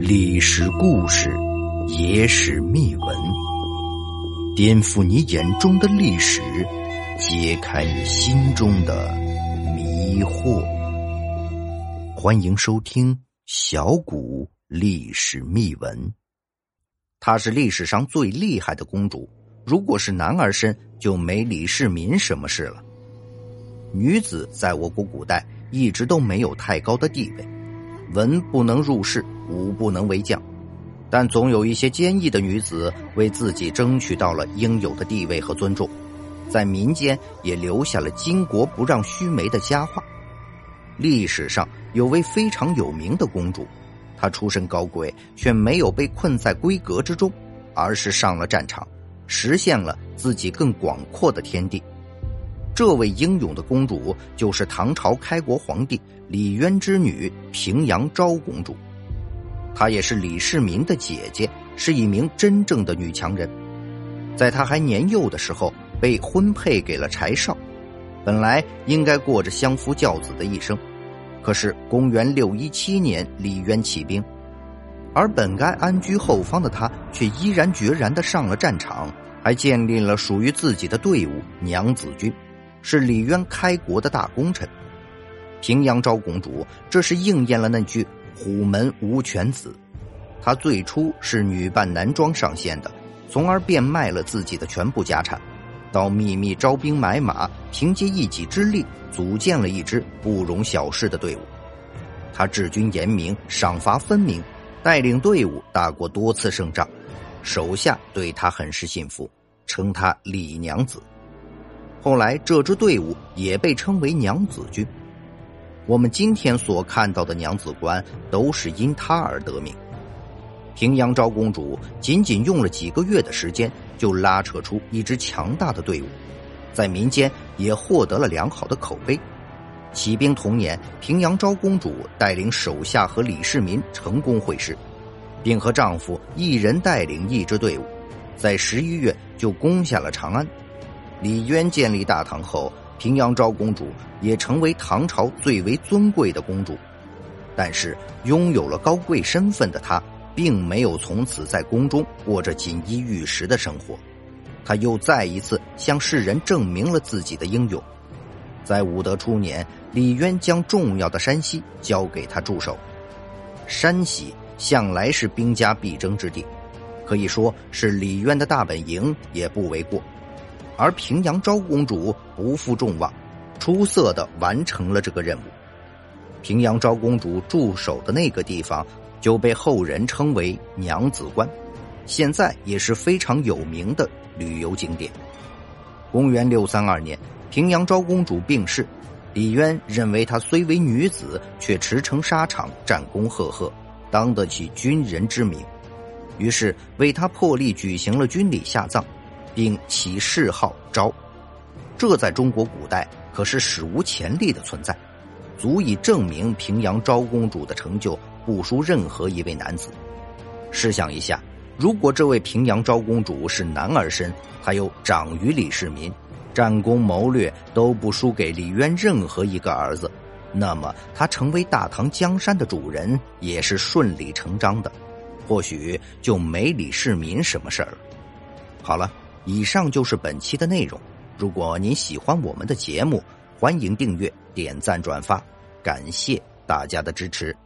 历史故事，野史秘闻，颠覆你眼中的历史，揭开你心中的迷惑。欢迎收听《小谷历史秘闻》。她是历史上最厉害的公主，如果是男儿身，就没李世民什么事了。女子在我国古代一直都没有太高的地位。文不能入仕，武不能为将，但总有一些坚毅的女子为自己争取到了应有的地位和尊重，在民间也留下了“巾帼不让须眉”的佳话。历史上有位非常有名的公主，她出身高贵，却没有被困在闺阁之中，而是上了战场，实现了自己更广阔的天地。这位英勇的公主就是唐朝开国皇帝李渊之女平阳昭公主，她也是李世民的姐姐，是一名真正的女强人。在她还年幼的时候，被婚配给了柴少，本来应该过着相夫教子的一生。可是公元六一七年，李渊起兵，而本该安居后方的她，却毅然决然的上了战场，还建立了属于自己的队伍——娘子军。是李渊开国的大功臣，平阳昭公主，这是应验了那句“虎门无犬子”。她最初是女扮男装上线的，从而变卖了自己的全部家产，到秘密招兵买马，凭借一己之力组建了一支不容小视的队伍。他治军严明，赏罚分明，带领队伍打过多次胜仗，手下对他很是信服，称他李娘子。后来，这支队伍也被称为娘子军。我们今天所看到的娘子关，都是因她而得名。平阳昭公主仅仅用了几个月的时间，就拉扯出一支强大的队伍，在民间也获得了良好的口碑。起兵同年，平阳昭公主带领手下和李世民成功会师，并和丈夫一人带领一支队伍，在十一月就攻下了长安。李渊建立大唐后，平阳昭公主也成为唐朝最为尊贵的公主。但是，拥有了高贵身份的她，并没有从此在宫中过着锦衣玉食的生活。她又再一次向世人证明了自己的英勇。在武德初年，李渊将重要的山西交给他驻守。山西向来是兵家必争之地，可以说是李渊的大本营，也不为过。而平阳昭公主不负众望，出色的完成了这个任务。平阳昭公主驻守的那个地方就被后人称为娘子关，现在也是非常有名的旅游景点。公元六三二年，平阳昭公主病逝，李渊认为她虽为女子，却驰骋沙场，战功赫赫，当得起军人之名，于是为她破例举行了军礼下葬。并起谥号昭，这在中国古代可是史无前例的存在，足以证明平阳昭公主的成就不输任何一位男子。试想一下，如果这位平阳昭公主是男儿身，她又长于李世民，战功谋略都不输给李渊任何一个儿子，那么她成为大唐江山的主人也是顺理成章的，或许就没李世民什么事儿了。好了。以上就是本期的内容。如果您喜欢我们的节目，欢迎订阅、点赞、转发，感谢大家的支持。